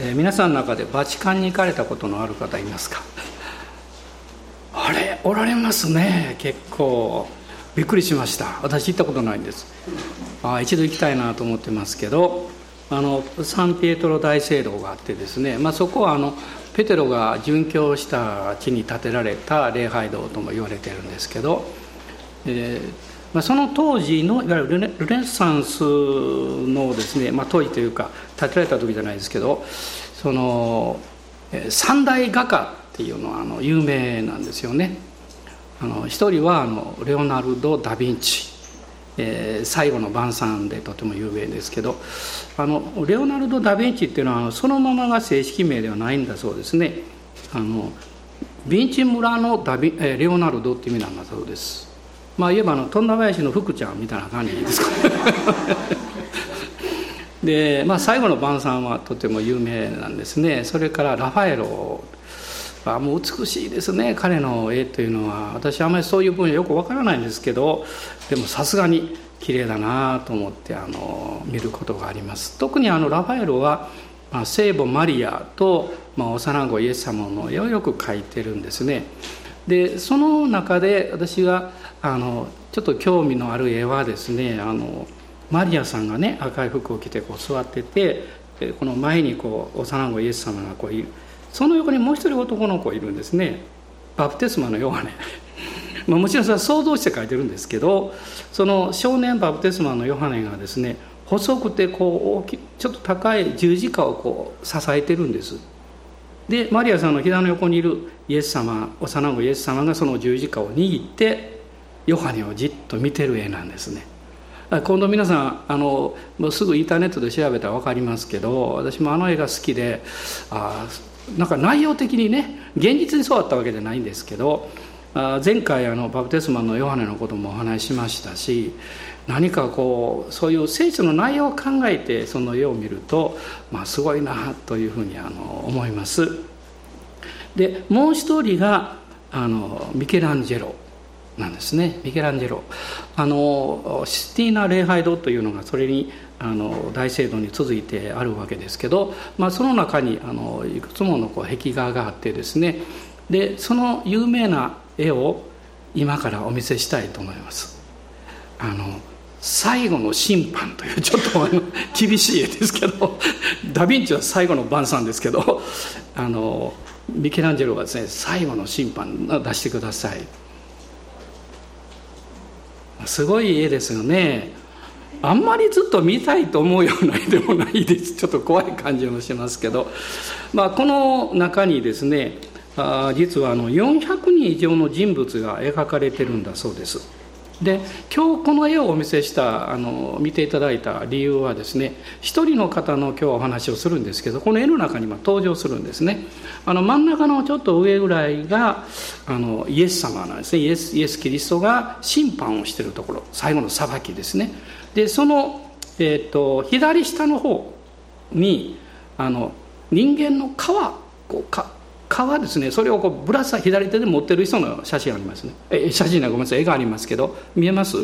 えー、皆さんの中でバチカンに行かれたことのある方いますか？あれおられますね。結構。びっくりしました。私行ったことないんです。あ一度行きたいなと思ってますけどあのサンピエトロ大聖堂があってですね、まあ、そこはあのペテロが殉教した地に建てられた礼拝堂とも言われてるんですけど、えーまあ、その当時のいわゆるルネサンスのですね、まあ、当時というか建てられた時じゃないですけどその三大画家っていうのはあの有名なんですよね。あの一人はあのレオナルド・ダ・ヴィンチ、えー、最後の晩餐でとても有名ですけどあのレオナルド・ダ・ヴィンチっていうのはそのままが正式名ではないんだそうですね。あのヴィンチ村のダビ、えー、レオナルドっていう意味なんだそうです。まあ言えばあの富田林の福ちゃんみたいな感じですかね。で、まあ、最後の晩餐はとても有名なんですね。それからラファエロはもう美しいですね。彼の絵というのは私あんまりそういう分野よくわからないんですけどでもさすがに綺麗だなと思ってあの見ることがあります。特にあのラファエロは、まあ、聖母マリアと、まあ、幼子イエス様の絵をよく描いてるんですね。でその中で私があのちょっと興味のある絵はですねあのマリアさんがね赤い服を着てこう座っててこの前にこう幼子イエス様がこういる。その横にもう一人男の子いるんですね。バプテスマのヨハネ。まあもちろんそれは想像して書いてるんですけどその少年バプテスマのヨハネがですね細くてこう大きちょっと高い十字架をこう支えてるんです。でマリアさんの膝の横にいるイエス様幼子イエス様がその十字架を握ってヨハネをじっと見てる絵なんですね。今度皆さんあのもうすぐインターネットで調べたら分かりますけど私もあの絵が好きであなんか内容的にね現実にそうだったわけじゃないんですけどあ前回あのバプテスマのヨハネのこともお話ししましたし何かこうそういう聖書の内容を考えてその絵を見ると、まあ、すごいなというふうにあの思います。でもう一人があのミケランジェロ。なんですね。ミケランジェロ。あのシティーナ礼拝堂というのがそれにあの大聖堂に続いてあるわけですけど、まあ、その中にあのいくつものこう壁画があってですね。でその有名な絵を今からお見せしたいと思います。あの最後の審判というちょっと 厳しい絵ですけどダ・ヴィンチは最後の晩餐ですけどあのミケランジェロがですね最後の審判出してください。すごい絵ですよね。あんまりずっと見たいと思うような絵でもないです。ちょっと怖い感じもしますけど、まあ、この中にですねあ実はあの400人以上の人物が描かれてるんだそうです。で今日この絵をお見せしたあの見ていただいた理由はですね一人の方の今日お話をするんですけどこの絵の中に登場するんですね。あの真ん中のちょっと上ぐらいがあのイエス様なんですね。イエスイエス・キリストが審判をしているところ最後の裁きですね。でその、えーと、左下の方にあの人間の皮こうか皮ですねそれをこうぶら下左手で持ってる人の写真ありますね。え写真なごめんなさい。絵がありますけど見えます？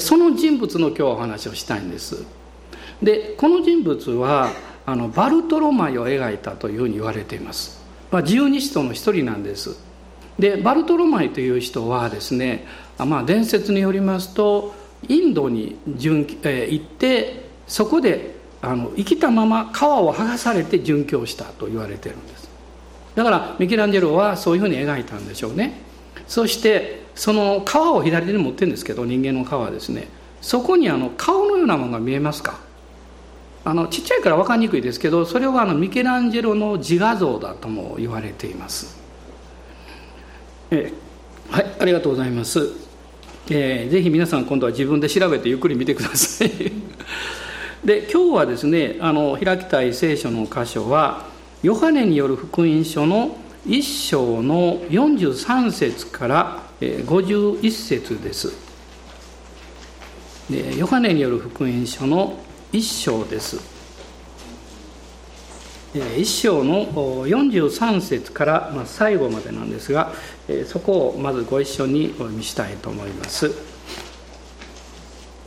その人物の今日お話をしたいんです。でこの人物はあのバルトロマイを描いたというふうに言われています、まあ、十二使徒の一人なんです。でバルトロマイという人はですね、まあ、伝説によりますとインドに、行ってそこであの生きたまま皮を剥がされて殉教したと言われてるんです。だからミケランジェロはそういうふうに描いたんでしょうね。そしてその皮を左手に持ってるんですけど人間の皮はですねそこにあの顔のようなものが見えますか？あのちっちゃいから分かりにくいですけどそれはあのミケランジェロの自画像だとも言われています。えはいありがとうございます、えー、ぜひ皆さん今度は自分で調べてゆっくり見てください。で今日はですねあの開きたい聖書の箇所はヨハネによる福音書の1章の43節から51節です。でヨハネによる福音書の1章です。1章の43節から最後までなんですがそこをまずご一緒にお読みしたいと思います。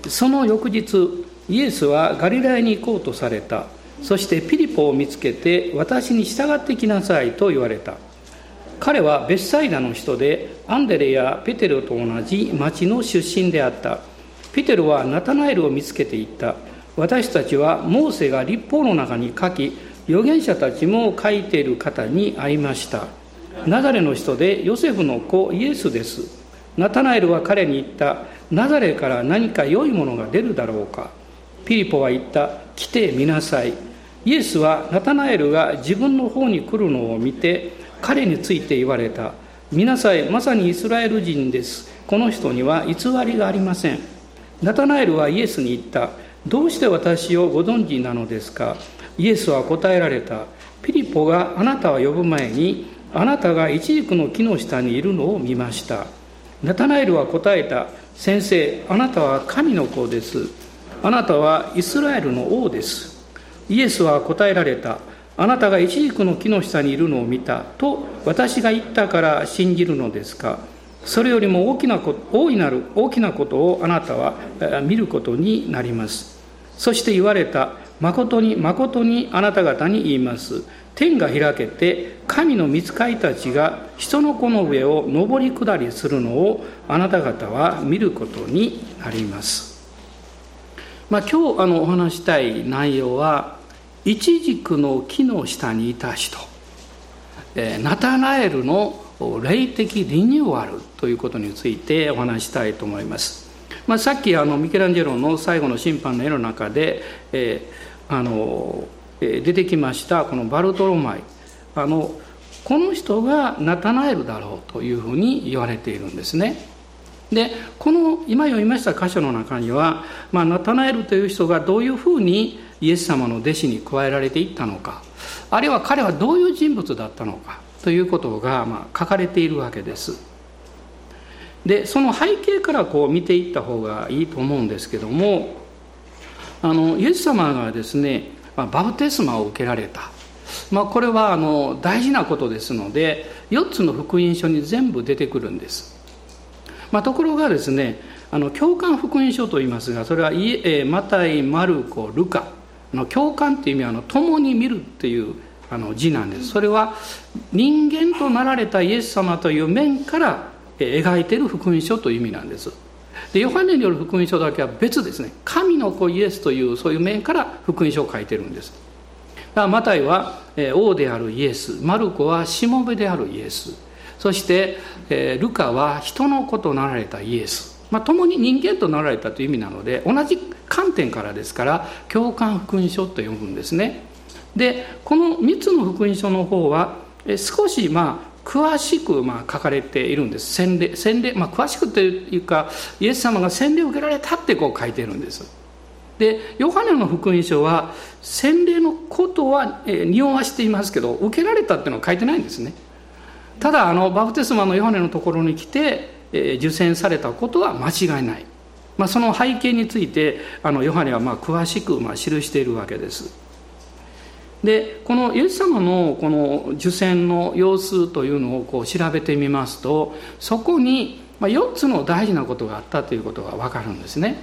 その翌日イエスはガリラヤに行こうとされた。そしてピリポを見つけて私に従ってきなさいと言われた。彼はベッサイダの人でアンデレやペテルと同じ町の出身であった。ペテルはナタナエルを見つけていった。私たちはモーセが立法の中に書き預言者たちも書いている方に会いました。ナザレの人でヨセフの子イエスです。ナタナエルは彼に言った。ナザレから何か良いものが出るだろうか。ピリポは言った来てみなさい。イエスはナタナエルが自分の方に来るのを見て彼について言われた。見なさいまさにイスラエル人です。この人には偽りがありません。ナタナエルはイエスに言った。どうして私をご存知なのですか？イエスは答えられた。ピリポがあなたを呼ぶ前にあなたがイチジクの木の下にいるのを見ました。ナタナエルは答えた。先生あなたは神の子です。あなたはイスラエルの王です。イエスは答えられた。あなたがイチジクの木の下にいるのを見た。と私が言ったから信じるのですか。それよりも大きなこ大いなる大きなことをあなたは見ることになります。そして言われた。誠に誠にあなた方に言います。天が開けて神の御使いたちが人の子の上を上り下りするのをあなた方は見ることになります、まあ、今日あのお話したい内容はイチジクの木の下にいた人ナタナエルの霊的リニューアルということについてお話したいと思います、まあ、さっきあのミケランジェロの最後の審判の絵の中で、えー、あの出てきましたこのバルトロマイ。あのこの人がナタナエルだろうというふうに言われているんですね。でこの今読みました箇所の中には、まあ、ナタナエルという人がどういうふうにイエス様の弟子に加えられていったのかあるいは彼はどういう人物だったのかということが、まあ、書かれているわけです。でその背景からこう見ていった方がいいと思うんですけどもあのイエス様がですねまあバプテスマを受けられた、まあ、これはあの大事なことですので4つの福音書に全部出てくるんです、まあ、ところがですねあの共感福音書と言いますがそれはマタイマルコルカの共感っていう意味はあの共に見るっていうあの字なんです。それは人間となられたイエス様という面から描いている福音書という意味なんです。でヨハネによる福音書だけは別ですね。神の子イエスというそういう面から福音書を書いてるんです。だからマタイは王であるイエスマルコはしもべであるイエス。そしてえルカは人の子となられたイエス。まあ、共に人間となられたという意味なので同じ観点からですから共感福音書と呼ぶんですね。でこの3つの福音書の方はえ少しまあ詳しくまあ書かれているんです。洗礼洗礼、まあ、詳しくというかイエス様が洗礼を受けられたってこう書いてるんです。でヨハネの福音書は洗礼のことは、えー、匂わしていますけど受けられたっていうのは書いてないんですね。ただあのバプテスマのヨハネのところに来て、えー、受洗されたことは間違いない、まあ、その背景についてあのヨハネはまあ詳しくまあ記しているわけですでこのイエス様のこの受洗の様子というのをこう調べてみますとそこにま4つの大事なことがあったということが分かるんですね。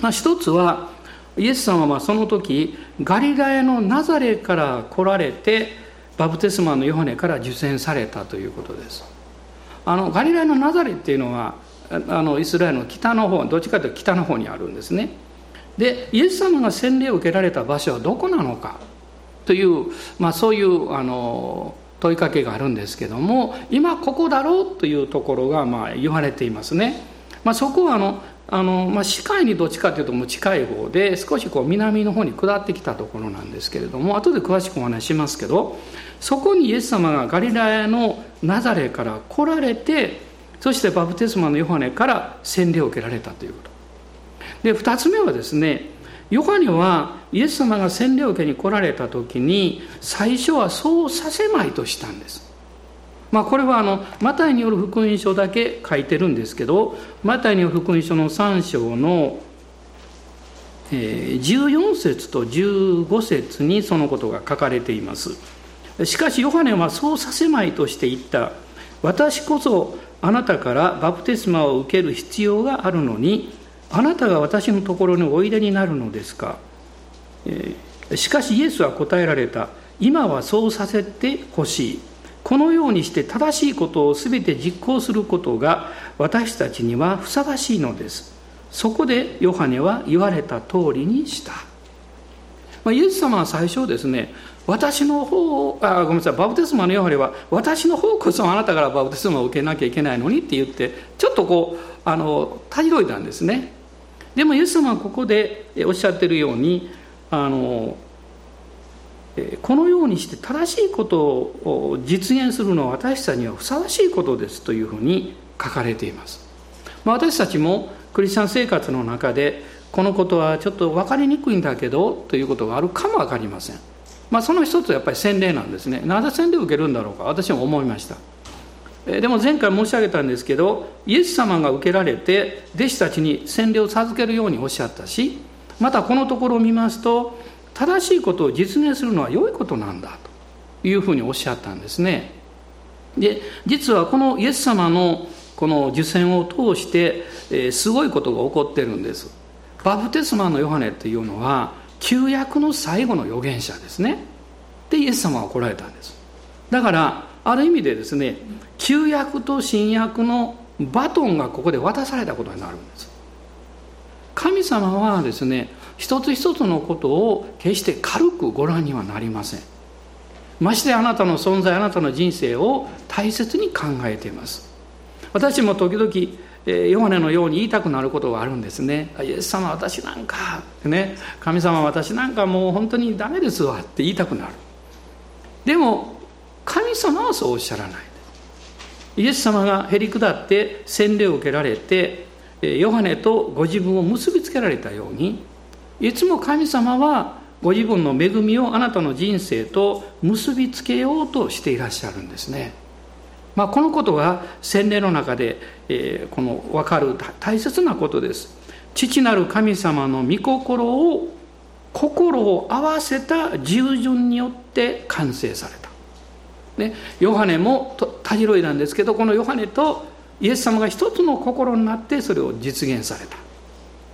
まあ、一つはイエス様はその時ガリラヤのナザレから来られてバプテスマのヨハネから受洗されたということです。あのガリラヤのナザレっていうのはあのイスラエルの北の方どっちかというと北の方にあるんですね。でイエス様が洗礼を受けられた場所はどこなのかという、まあ、そういうあの問いかけがあるんですけども今ここだろうというところがまあ言われていますね。まあ、そこはあのあの、まあ、視界にどっちかというともう近い方で少しこう南の方に下ってきたところなんですけれども後で詳しくお話しますけどそこにイエス様がガリラヤのナザレから来られてそしてバプテスマのヨハネから洗礼を受けられたということで2つ目はですねヨハネはイエス様が洗礼を受けに来られた時に最初はそうさせまいとしたんです。まあ、これはあのマタイによる福音書だけ書いてるんですけどマタイによる福音書の3章の14節と15節にそのことが書かれています。しかしヨハネはそうさせまいとして言った。私こそあなたからバプテスマを受ける必要があるのにあなたが私のところにおいでになるのですか、えー、しかしイエスは答えられた。今はそうさせてほしい。このようにして正しいことを全て実行することが私たちにはふさわしいのです。そこでヨハネは言われた通りにした、まあ、イエス様は最初ですね私の方あごめんなさいバプテスマのヨハネは私の方こそあなたからバプテスマを受けなきゃいけないのにって言ってちょっとこうあのたじろいだんですね。でもイエス様はここでおっしゃってるようにあのこのようにして正しいことを実現するのは私たちにはふさわしいことですというふうに書かれています、まあ、私たちもクリスチャン生活の中でこのことはちょっと分かりにくいんだけどということがあるかも分かりません、まあ、その一つはやっぱり洗礼なんですね。なぜ洗礼を受けるんだろうか。私も思いました。でも前回申し上げたんですけどイエス様が受けられて弟子たちに洗礼を授けるようにおっしゃったしまたこのところを見ますと正しいことを実現するのは良いことなんだというふうにおっしゃったんですね。で実はこのイエス様のこの受選を通して、えー、すごいことが起こってるんです。バプテスマのヨハネっていうのは旧約の最後の預言者ですね。でイエス様が来られたんです。だからある意味でですね旧約と新約のバトンがここで渡されたことになるんです。神様はですね一つ一つのことを決して軽くご覧にはなりません。ましてあなたの存在あなたの人生を大切に考えています。私も時々ヨハネのように言いたくなることがあるんですね。イエス様私なんかね。神様私なんかもう本当にダメですわって言いたくなる。でも神様はそうおっしゃらない。イエス様がへり下って洗礼を受けられてヨハネとご自分を結びつけられたようにいつも神様はご自分の恵みをあなたの人生と結びつけようとしていらっしゃるんですね。まあ、このことが洗礼の中で、えー、この分かる大切なことです。父なる神様の御心を心を合わせた従順によって完成された。ね、ヨハネもたじろいなんですけどこのヨハネとイエス様が一つの心になってそれを実現された。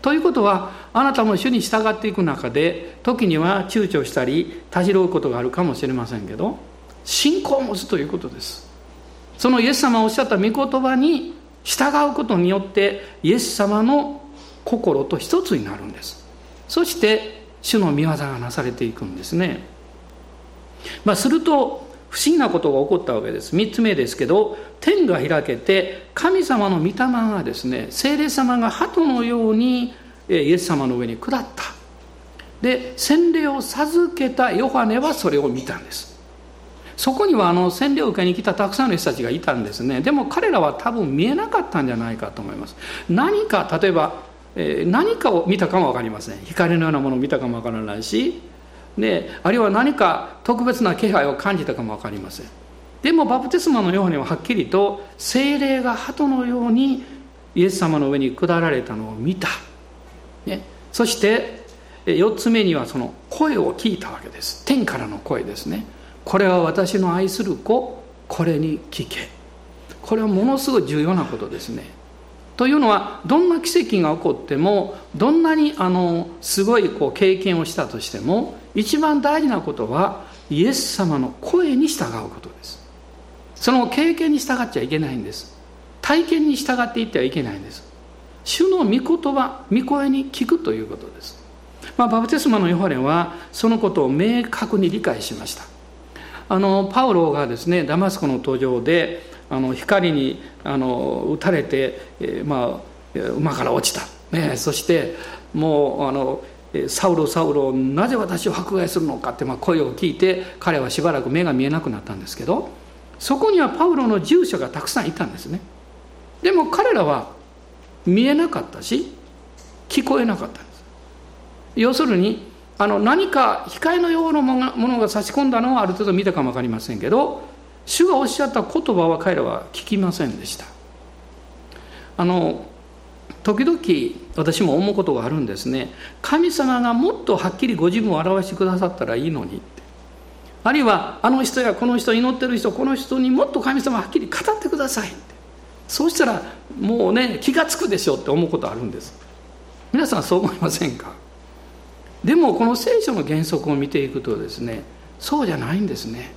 ということはあなたも主に従っていく中で時には躊躇したりたじろうことがあるかもしれませんけど信仰を持つということです。そのイエス様がおっしゃった御言葉に従うことによってイエス様の心と一つになるんです。そして主の御業がなされていくんですね、まあ、すると不思議なことが起こったわけです。3つ目ですけど天が開けて神様の御霊がですね聖霊様が鳩のようにイエス様の上に下った。で洗礼を授けたヨハネはそれを見たんです。そこにはあの洗礼を受けに来たたくさんの人たちがいたんですね。でも彼らは多分見えなかったんじゃないかと思います。何か例えば、え何かを見たかも分かりません。光のようなものを見たかも分からないし。であるいは何か特別な気配を感じたかも分かりません。でもバプテスマのようにははっきりと精霊が鳩のようにイエス様の上に下られたのを見た、ね、そして4つ目にはその声を聞いたわけです。天からの声ですね。これは私の愛する子これに聞け。これはものすごい重要なことですね。というのはどんな奇跡が起こってもどんなにあのすごいこう経験をしたとしても一番大事なことはイエス様の声に従うことです。その経験に従っちゃいけないんです。体験に従っていってはいけないんです。主の御言葉御声に聞くということです、まあ、バプテスマのヨハネはそのことを明確に理解しました。あのパウロがですねダマスコの途上であの光にあの打たれて、えー、まあ、馬から落ちた、ね、そしてもうあのサウロサウロなぜ私を迫害するのかってまあ声を聞いて彼はしばらく目が見えなくなったんですけどそこにはパウロの従者がたくさんいたんですね。でも彼らは見えなかったし聞こえなかったんです。要するにあの何か光のようなものが差し込んだのはある程度見たかも分かりませんけど主がおっしゃった言葉は彼らは聞きませんでした。あの時々私も思うことがあるんですね。神様がもっとはっきりご自分を表してくださったらいいのにって。あるいはあの人やこの人祈ってる人この人にもっと神様はっきり語ってください。そうしたらもうね気が付くでしょって思うことあるんです。皆さんそう思いませんか？でもこの聖書の原則を見ていくとですねそうじゃないんですね。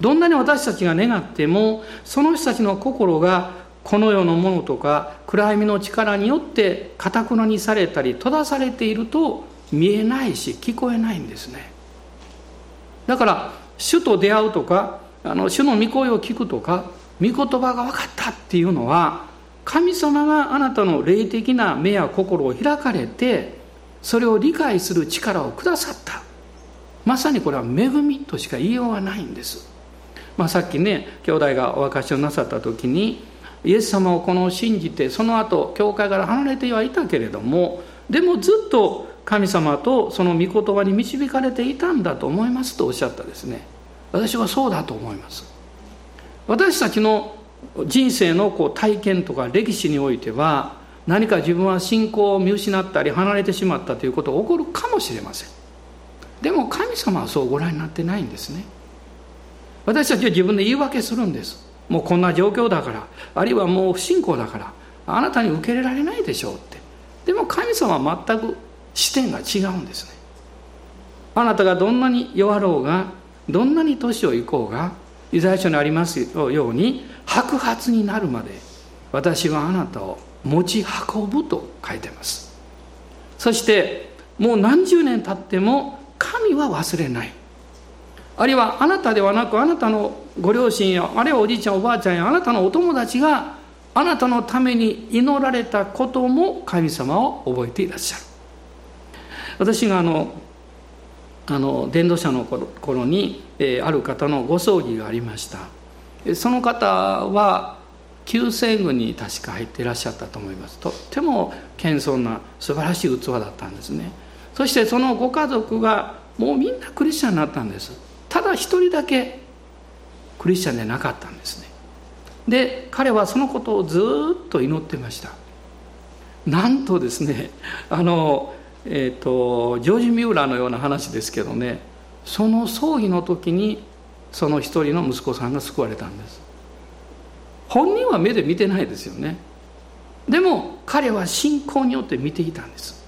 どんなに私たちが願ってもその人たちの心がこの世のものとか暗闇の力によってかたくなにされたり閉ざされていると見えないし聞こえないんですね。だから主と出会うとかあの主の御声を聞くとか御言葉が分かったっていうのは神様があなたの霊的な目や心を開かれてそれを理解する力をくださった。まさにこれは恵みとしか言いようがないんです、まあ、さっきね兄弟がお明かしをなさった時にイエス様をこの信じてその後教会から離れてはいたけれどもでもずっと神様とその御言葉に導かれていたんだと思いますとおっしゃったですね。私はそうだと思います。私たちの人生のこう体験とか歴史においては何か自分は信仰を見失ったり離れてしまったということが起こるかもしれません。でも神様はそうご覧になってないんですね。私たちは自分で言い訳するんです。もうこんな状況だからあるいはもう不信仰だからあなたに受け入れられないでしょうって。でも神様は全く視点が違うんですね。あなたがどんなに弱ろうがどんなに年をいこうがイザヤ書にありますように白髪になるまで私はあなたを持ち運ぶと書いてます。そしてもう何十年経っても神は忘れない。あるいはあなたではなくあなたのご両親やあるいはおじいちゃんおばあちゃんやあなたのお友達があなたのために祈られたことも神様を覚えていらっしゃる。私があのあの伝道者の頃に、えー、ある方のご葬儀がありました。その方は旧西軍に確か入っていらっしゃったと思います。とっても謙遜な素晴らしい器だったんですね。そしてそのご家族がもうみんなクリスチャンになったんです。ただ一人だけクリスチャンでなかったんですね。で彼はそのことをずっと祈ってました。なんとですねあのえーと、ジョージ・ミューラーのような話ですけどねその葬儀の時にその一人の息子さんが救われたんです。本人は目で見てないですよね。でも彼は信仰によって見ていたんです。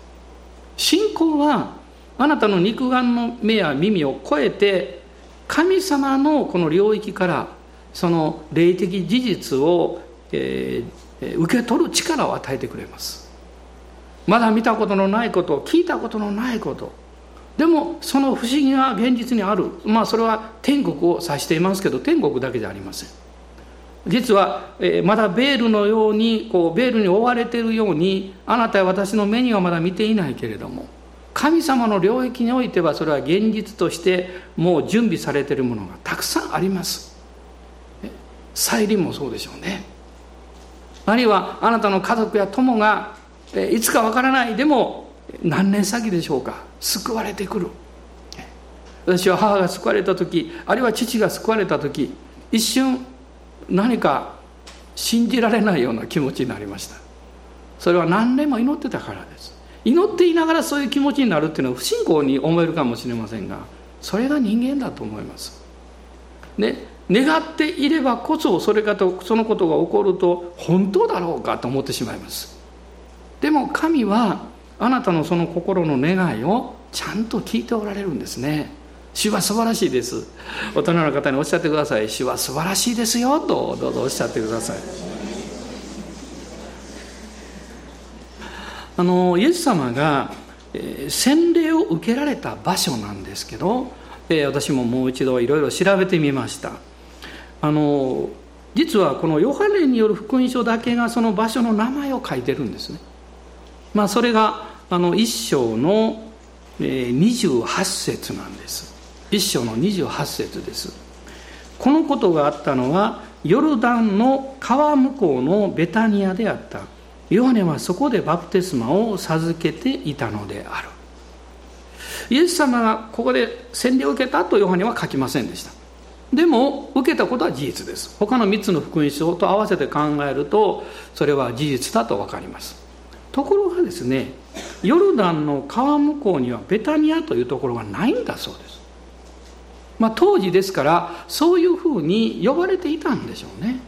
信仰はあなたの肉眼の目や耳を超えて神様のこの領域からその霊的事実を、えー、受け取る力を与えてくれます。まだ見たことのないこと聞いたことのないこと。でもその不思議が現実にある。まあそれは天国を指していますけど天国だけじゃありません。実は、えー、まだベールのようにこうベールに覆われているようにあなたや私の目にはまだ見ていないけれども神様の領域においてはそれは現実としてもう準備されているものがたくさんあります。再臨もそうでしょうね。あるいはあなたの家族や友がいつかわからないでも何年先でしょうか？救われてくる。私は母が救われた時あるいは父が救われた時一瞬何か信じられないような気持ちになりました。それは何年も祈ってたからです。祈っていながらそういう気持ちになるっていうのは不信仰に思えるかもしれませんがそれが人間だと思います。ね願っていればこそそれかとそのことが起こると本当だろうかと思ってしまいます。でも神はあなたのその心の願いをちゃんと聞いておられるんですね。主は素晴らしいです。大人の方におっしゃってください。主は素晴らしいですよとどうぞおっしゃってください。あのイエス様が、えー、洗礼を受けられた場所なんですけど、えー、私ももう一度いろいろ調べてみました。あの実はこのヨハネによる福音書だけがその場所の名前を書いてるんですね。まあ、それがあの一章の28節なんです。一章の28節です。このことがあったのはヨルダンの川向こうのベタニアであった。ヨハネはそこでバプテスマを授けていたのである。イエス様がここで洗礼を受けたとヨハネは書きませんでした。でも受けたことは事実です。他の3つの福音書と合わせて考えるとそれは事実だと分かります。ところがですねヨルダンの川向こうにはベタニアというところがないんだそうです、まあ、当時ですからそういうふうに呼ばれていたんでしょうね。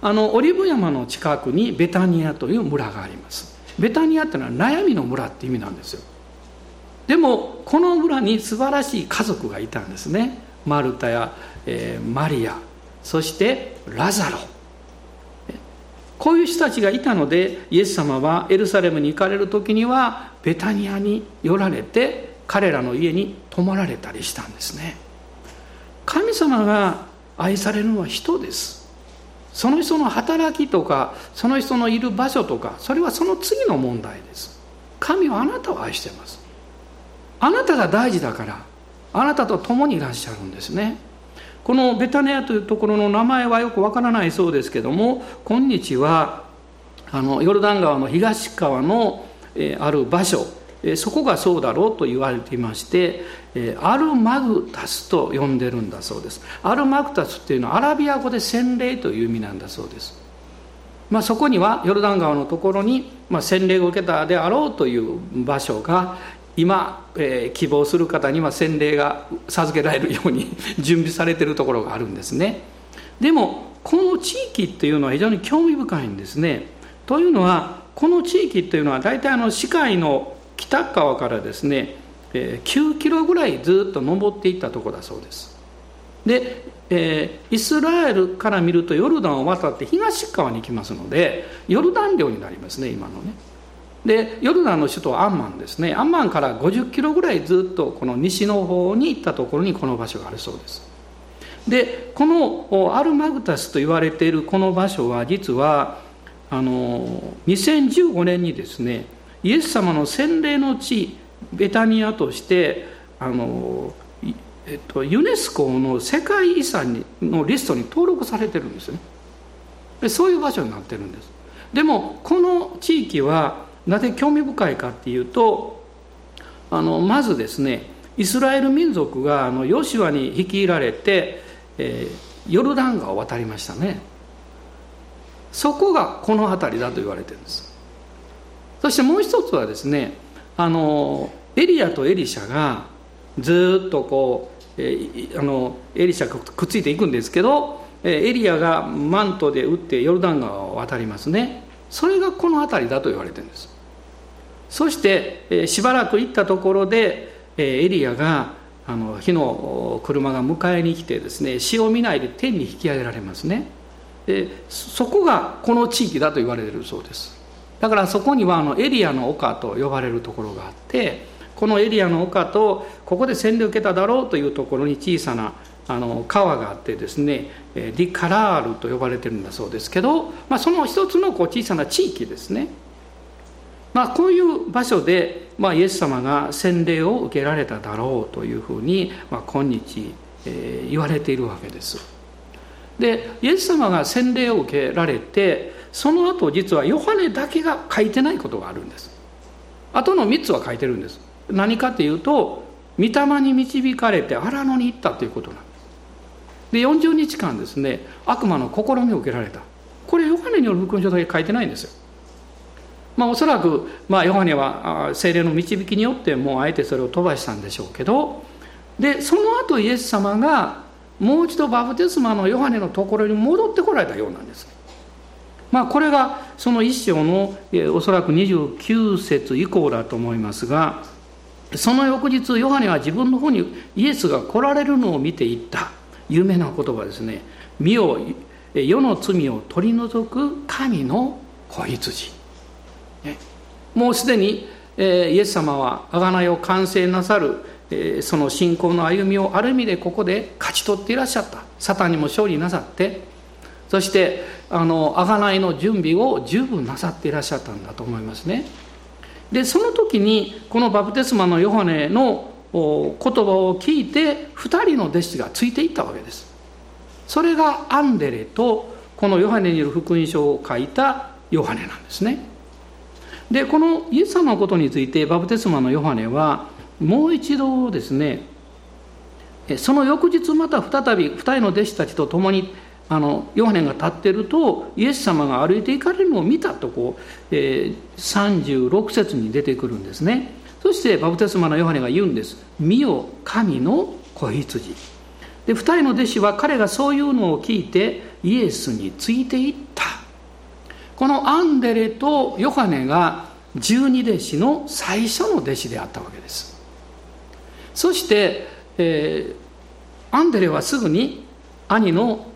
あのオリブ山の近くにベタニアという村があります。ベタニアっていうのは悩みの村って意味なんですよ。でもこの村に素晴らしい家族がいたんですね。マルタや、えー、マリアそしてラザロ。こういう人たちがいたのでイエス様はエルサレムに行かれる時にはベタニアに寄られて彼らの家に泊まられたりしたんですね。神様が愛されるのは人です。その人の働きとかその人のいる場所とかそれはその次の問題です。神はあなたを愛してます。あなたが大事だからあなたと共にいらっしゃるんですね。このベタネアというところの名前はよくわからないそうですけども今日はあのヨルダン川の東側の、えある場所えそこがそうだろうと言われていましてえアルマグタスと呼んでるんだそうです。アルマグタスっていうのはアラビア語で洗礼という意味なんだそうです。まあ、そこにはヨルダン川のところに、ま、洗礼を受けたであろうという場所が今、えー、希望する方には洗礼が授けられるように 準備されているところがあるんですね。でもこの地域っていうのは非常に興味深いんですね。というのはこの地域っていうのは大体あの市海の北側からですね9キロぐらいずっと登っていったところだそうです。で、えー、イスラエルから見るとヨルダンを渡って東側に行きますのでヨルダン領になりますね今のね。でヨルダンの首都アンマンですね。アンマンから50キロぐらいずっとこの西の方に行ったところにこの場所があるそうです。でこのアルマグタスと言われているこの場所は実はあの2015年にですねイエス様の洗礼の地ベタニアとしてあの、えっと、ユネスコの世界遺産のリストに登録されてるんですね。でそういう場所になってるんです。でもこの地域はなぜ興味深いかっていうとあのまずですねイスラエル民族があのヨシュアに率いられて、えー、ヨルダン川を渡りましたね。そこがこの辺りだと言われてるんです。そしてもう一つはですねあのエリアとエリシャがずっとこう、えー、あのエリシャがくっついていくんですけどエリアがマントで打ってヨルダン川を渡りますね。それがこの辺りだと言われてるんです。そして、えー、しばらく行ったところで、えー、エリアがあの火の車が迎えに来てですね死を見ないで天に引き上げられますね。でそこがこの地域だと言われてるそうです。だからそこにはあのエリアの丘と呼ばれるところがあってこのエリアの丘とここで洗礼を受けただろうというところに小さなあの川があってですねディカラールと呼ばれてるんだそうですけど、まあ、その一つのこう小さな地域ですね、まあ、こういう場所で、まあ、イエス様が洗礼を受けられただろうというふうに、まあ、今日、えー、言われているわけです。でイエス様が洗礼を受けられてその後実はヨハネだけが書いてないことがあるんです。あとの3つは書いてるんです。何かっていうと御霊に導かれて荒野に行ったということなんです。で40日間ですね悪魔の試みを受けられた。これヨハネによる福音書だけ書いてないんですよ。まあおそらく、まあ、ヨハネは精霊の導きによってもうあえてそれを飛ばしたんでしょうけどでその後イエス様がもう一度バプテスマのヨハネのところに戻ってこられたようなんです。まあ、これがその一章のおそらく29節以降だと思いますがその翌日ヨハネは自分の方にイエスが来られるのを見ていった。有名な言葉ですね「身を世の罪を取り除く神の子羊」もうすでにイエス様は贖いを完成なさるその信仰の歩みをある意味でここで勝ち取っていらっしゃった。サタンにも勝利なさってそしてあの贖いの準備を十分なさっていらっしゃったんだと思いますね。でその時にこのバプテスマのヨハネの言葉を聞いて2人の弟子がついていったわけです。それがアンデレとこのヨハネによる福音書を書いたヨハネなんですね。でこのイエス様のことについてバプテスマのヨハネはもう一度ですねその翌日また再び2人の弟子たちと共にあのヨハネが立ってるとイエス様が歩いていかれるのを見たとこう、えー、36節に出てくるんですね。そしてバプテスマのヨハネが言うんです「見よ神の子羊」で2人の弟子は彼がそういうのを聞いてイエスについていった。このアンデレとヨハネが十二弟子の最初の弟子であったわけです。そして、えー、アンデレはすぐに兄の、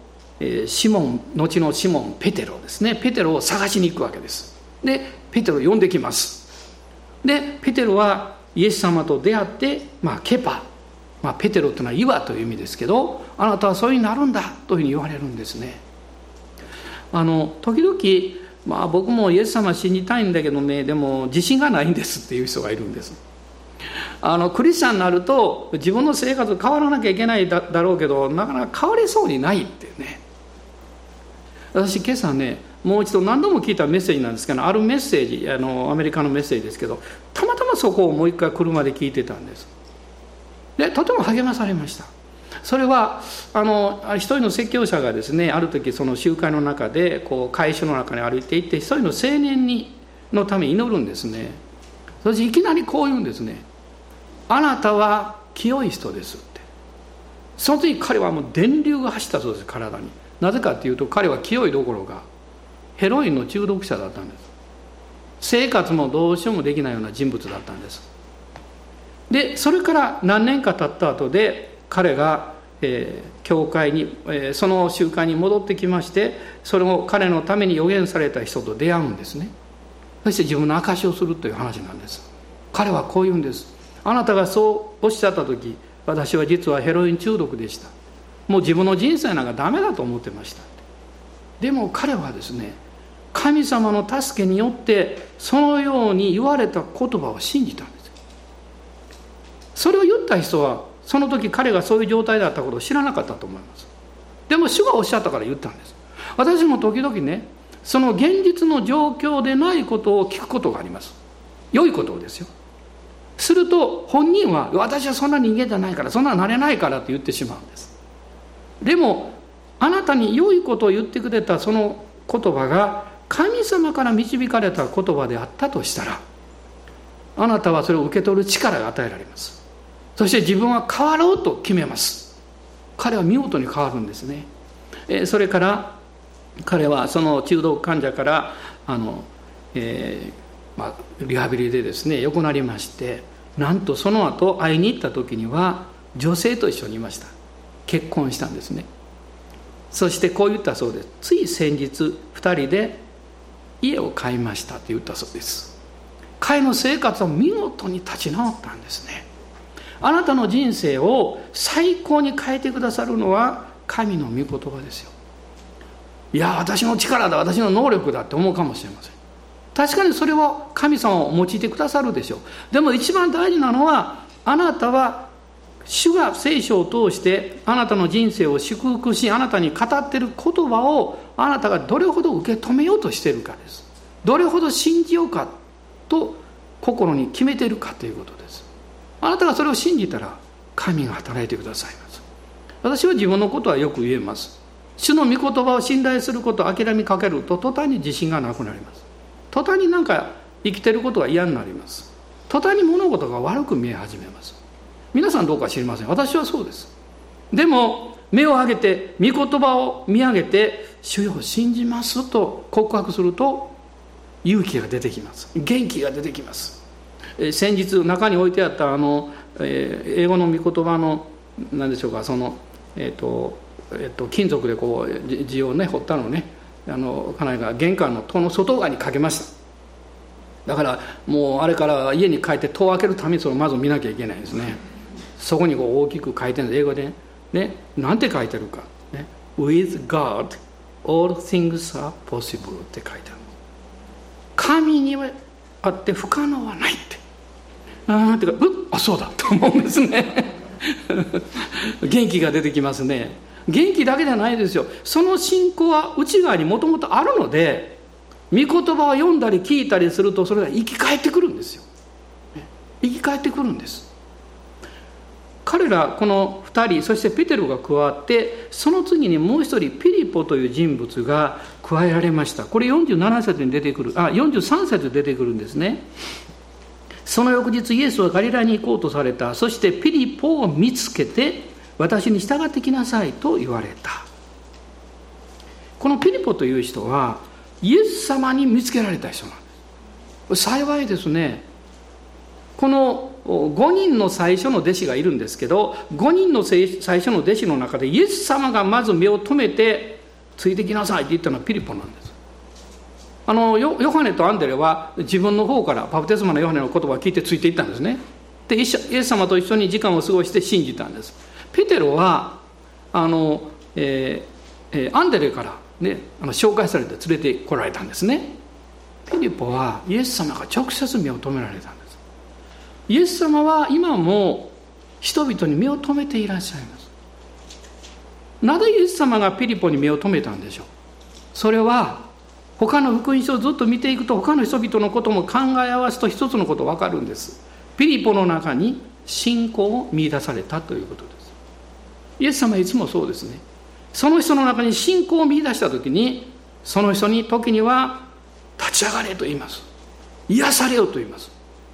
シモン後のシモンペテロですね。ペテロを探しに行くわけです。でペテロを呼んできます。でペテロはイエス様と出会って、まあ、ケパ、まあ、ペテロというのは岩という意味ですけどあなたはそういうになるんだというふうに言われるんですね。あの時々まあ僕もイエス様信じたいんだけどねでも自信がないんですっていう人がいるんです。あのクリスチャンになると自分の生活変わらなきゃいけないだろうけどなかなか変われそうにないってね。私今朝ねもう一度何度も聞いたメッセージなんですけどあるメッセージあのアメリカのメッセージですけどたまたまそこをもう一回車で聞いてたんです。でとても励まされました。それはあの一人の説教者がですねある時その集会の中でこう会所の中に歩いていって一人の青年にのために祈るんですね。そしていきなりこう言うんですねあなたは清い人ですって。その時彼はもう電流が走ったそうです体に。なぜかっていうと彼は清いどころかヘロインの中毒者だったんです。生活もどうしようもできないような人物だったんです。でそれから何年か経った後で彼が、えー、教会に、えー、その習慣に戻ってきましてそれを彼のために予言された人と出会うんですね。そして自分の証しをするという話なんです。彼はこう言うんです。あなたがそうおっしゃった時私は実はヘロイン中毒でした。もう自分の人生なんかダメだと思ってました。でも彼はですね神様の助けによってそのように言われた言葉を信じたんです。それを言った人はその時彼がそういう状態だったことを知らなかったと思います。でも主がおっしゃったから言ったんです。私も時々ねその現実の状況でないことを聞くことがあります。良いことをですよ。すると本人は私はそんな人間じゃないからそんななれないからって言ってしまうんです。でもあなたに良いことを言ってくれたその言葉が神様から導かれた言葉であったとしたらあなたはそれを受け取る力が与えられます。そして自分は変わろうと決めます。彼は見事に変わるんですね。それから彼はその中毒患者からあの、えーまあ、リハビリでですね良くなりましてなんとその後会いに行った時には女性と一緒にいました。結婚したんですね。そしてこう言ったそうです。つい先日2人で家を買いましたと言ったそうです。彼の生活は見事に立ち直ったんですね。あなたの人生を最高に変えてくださるのは神の御言葉ですよ。いや私の力だ私の能力だって思うかもしれません。確かにそれは神様を用いてくださるでしょう。でも一番大事なのはあなたは主が聖書を通してあなたの人生を祝福しあなたに語ってる言葉をあなたがどれほど受け止めようとしているかです。どれほど信じようかと心に決めているかということです。あなたがそれを信じたら神が働いてくださいます。私は自分のことはよく言えます。主の御言葉を信頼することを諦めかけると途端に自信がなくなります。途端になんか生きてることが嫌になります。途端に物事が悪く見え始めます。皆さんどうか知りません。私はそうです。でも目を上げて御言葉を見上げて主よ信じますと告白すると勇気が出てきます。元気が出てきます。先日中に置いてあったあの、えー、英語の御言葉の何でしょうかそのえっ、ー、と、えーと、金属でこう字をね彫ったのをねあの家内が玄関の戸の外側にかけました。だからもうあれから家に帰って戸を開けるためにそれをまず見なきゃいけないですね。そこにこう大きく書いてるんです。英語でね。なんて書いてるか、ね、With God all things are possible って書いてある神にはあって不可能はないって。ああてかうあそうだ。と思うんですね。元気が出てきますね。元気だけじゃないですよ。その信仰は内側にもともとあるので御言葉を読んだり聞いたりするとそれが生き返ってくるんですよ。生き返ってくるんです。彼らこの2人そしてペテロが加わってその次にもう一人ピリポという人物が加えられました。これ47節に出てくるあ43節に出てくるんですねその翌日イエスはガリラに行こうとされた。そしてピリポを見つけて私に従ってきなさいと言われた。このピリポという人はイエス様に見つけられた人なんです。幸いですね。この5人の最初の弟子がいるんですけど5人の最初の弟子の中でイエス様がまず目を留めてついてきなさいって言ったのはピリポなんです。あのヨハネとアンデレは自分の方からバプテスマのヨハネの言葉を聞いてついていったんですね。でイエス様と一緒に時間を過ごして信じたんです。ペテロはあの、えーえー、アンデレから、ね、あの紹介されて連れてこられたんですね。ピリポはイエス様が直接目を留められたんです。イエス様は今も人々に目を留めていらっしゃいます。なぜイエス様がピリポに目を留めたんでしょう？それは他の福音書をずっと見ていくと他の人々のことも考え合わすと一つのこと分かるんです。ピリポの中に信仰を見出されたということです。イエス様はいつもそうですね。その人の中に信仰を見出した時にその人に時には立ち上がれと言います。癒されよと言います。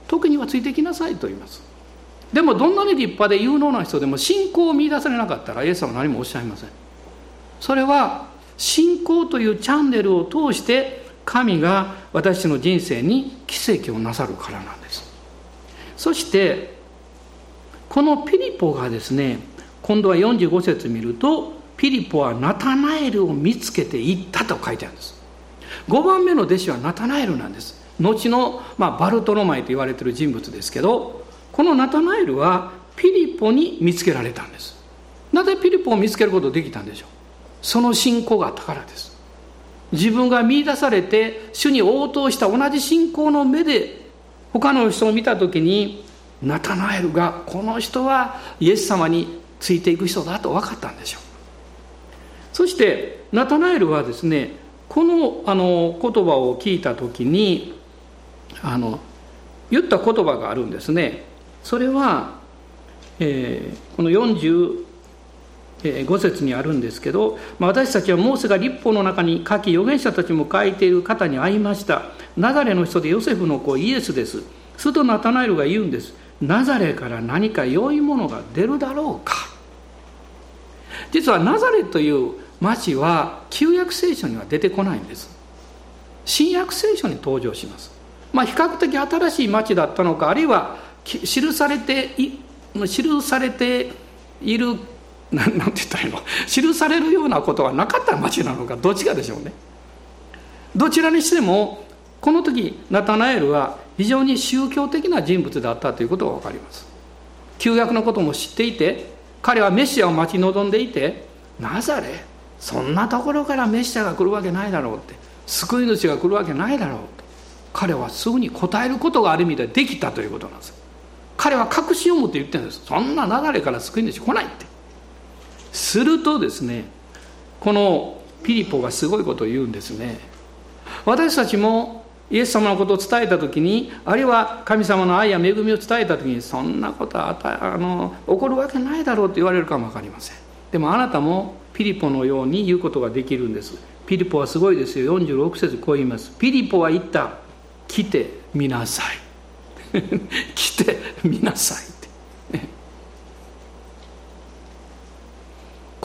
時にはついてきなさいと言います。でもどんなに立派で有能な人でも信仰を見出されなかったらイエス様は何もおっしゃいません。それは信仰というチャンネルを通して神が私の人生に奇跡をなさるからなんです。そしてこのピリポがですね今度は45節見るとピリポはナタナエルを見つけていったと書いてあるんです。5番目の弟子はナタナエルなんです。後の、まあ、バルトロマイと言われてる人物ですけどこのナタナエルはピリポに見つけられたんです。なぜピリポを見つけることできたんでしょう？その信仰があったからです。自分が見出されて主に応答した同じ信仰の目で他の人を見た時にナタナエルがこの人はイエス様についていく人だと分かったんでしょう。そしてナタナエルはですねこのあの言葉を聞いた時にあの言った言葉があるんですね。それは、えー、この40 5節にあるんですけど、まあ、私たちはモーセが立法の中に書き預言者たちも書いている方に会いました。ナザレの人でヨセフの子イエスです。するとナタナエルが言うんです。ナザレから何か良いものが出るだろうか。実はナザレという町は旧約聖書には出てこないんです。新約聖書に登場します。まあ比較的新しい町だったのかあるいは記されて記されているな なんて言ったらいいの？記されるようなことはなかった町なのか？どっちかでしょうね？どちらにしてもこの時ナタナエルは非常に宗教的な人物だったということが分かります。旧約のことも知っていて彼はメシアを待ち望んでいてなぜそんなところからメシアが来るわけないだろうって救い主が来るわけないだろうと彼はすぐに答えることがある意味でできたということなんです。彼は確信を持って言ってるんです。そんな流れから救い主来ないって。するとですねこのピリポがすごいことを言うんですね。私たちもイエス様のことを伝えた時にあるいは神様の愛や恵みを伝えた時にそんなことはあの起こるわけないだろうと言われるかも分かりません。でもあなたもピリポのように言うことができるんです。ピリポはすごいですよ。46節こう言います。ピリポは言った。来てみなさい。来てみなさい。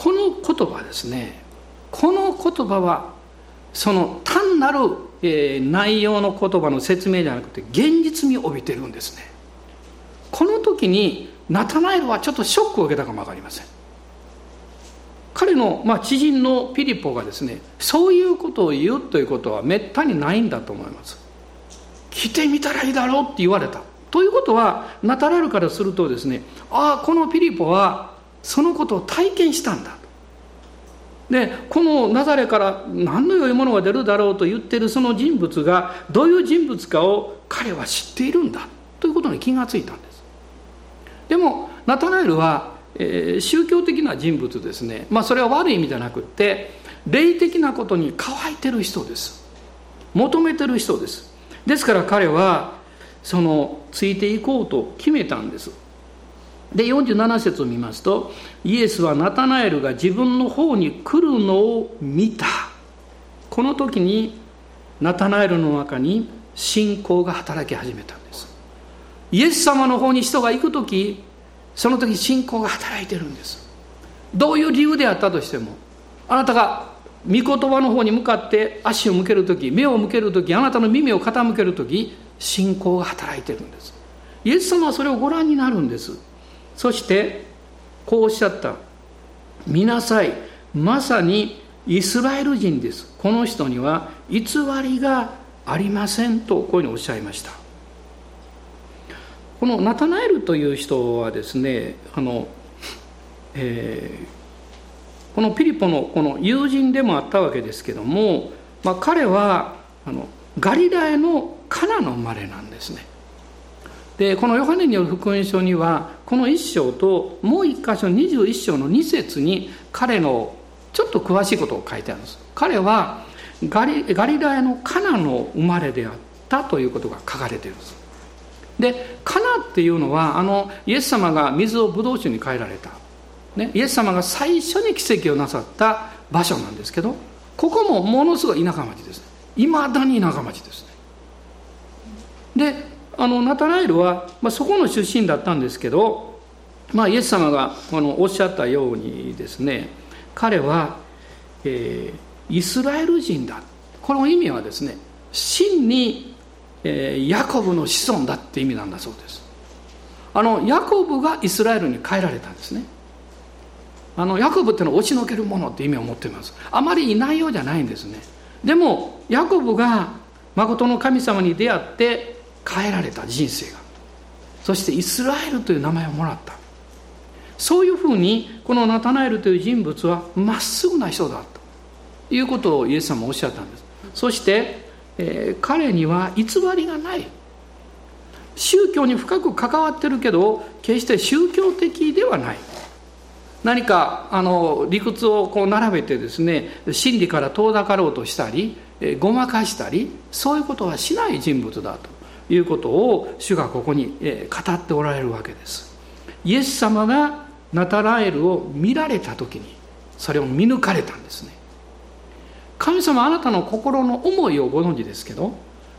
この言葉ですねこの言葉はその単なる、えー、内容の言葉の説明じゃなくて現実味を帯びてるんですね。この時にナタナエルはちょっとショックを受けたかも分かりません。彼の、まあ、知人のピリポがですねそういうことを言うということはめったにないんだと思います。来てみたらいいだろうって言われた。ということはナタナエルからするとですねああこのピリポはそのことを体験したんだ。でこのナザレから何の良いものが出るだろうと言ってるその人物がどういう人物かを彼は知っているんだということに気がついたんです。でもナタナエルは、えー、宗教的な人物ですね。まあそれは悪い意味じゃなくって霊的なことに乾いてる人です。求めてる人です。ですから彼はそのついていこうと決めたんです。で47節を見ますとイエスはナタナエルが自分の方に来るのを見た。この時にナタナエルの中に信仰が働き始めたんです。イエス様の方に人が行く時その時信仰が働いてるんです。どういう理由であったとしてもあなたが御言葉の方に向かって足を向ける時目を向ける時あなたの耳を傾ける時信仰が働いてるんです。イエス様はそれをご覧になるんです。そしてこうおっしゃった。見なさい。まさにイスラエル人です。この人には偽りがありませんとこういうふうにおっしゃいました。このナタナエルという人はですねあの、えー、このピリポのこの友人でもあったわけですけども、まあ、彼はあのガリラヤのカナの生まれなんですね。でこのヨハネによる福音書にはこの1章ともう1箇所21章の2節に彼のちょっと詳しいことを書いてあるんです。彼はガリガリラヤのカナの生まれであったということが書かれているんです。でカナっていうのはあのイエス様が水をブドウ酒に変えられた、ね、イエス様が最初に奇跡をなさった場所なんですけどここもものすごい田舎町です。いまだに田舎町です。ねであのナタナエルは、まあ、そこの出身だったんですけど、まあ、イエス様がこのおっしゃったようにですね彼は、えー、イスラエル人だ。この意味はですね真に、えー、ヤコブの子孫だって意味なんだそうです。あのヤコブがイスラエルに変えられたんですね。あのヤコブってのは押しのけるものって意味を持っています。あまりいないようじゃないんですね。でもヤコブが誠の神様に出会って変えられた人生が。そしてイスラエルという名前をもらった。そういうふうにこのナタナエルという人物はまっすぐな人だということをイエス様おっしゃったんです。そして、えー、彼には偽りがない。宗教に深く関わってるけど決して宗教的ではない。何かあの理屈をこう並べてですね真理から遠ざかろうとしたりごまかしたりそういうことはしない人物だと。いうことを主がここに語っておられるわけです。イエス様がナタラエルを見られた時にそれを見抜かれたんですね。神様あなたの心の思いをご存知ですけど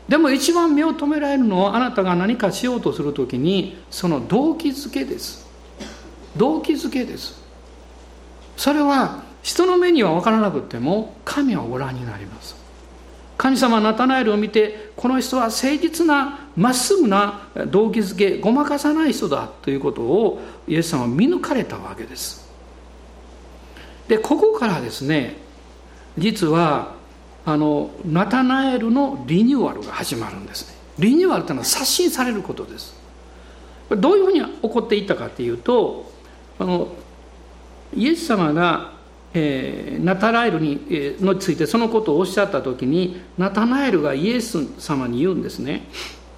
でも一番目を留められるのはあなたが何かしようとする時にその動機づけです。動機づけです。それは人の目には分からなくても神はご覧になります。神様ナタナエルを見てこの人は誠実なまっすぐな動機づけごまかさない人だということをイエス様は見抜かれたわけです。でここからですね実はあのナタナエルのリニューアルが始まるんですね。リニューアルというのは刷新されることです。どういうふうに起こっていったかというとあのイエス様がえー、ナタナエルに、えー、のついてそのことをおっしゃった時にナタナエルがイエス様に言うんですね。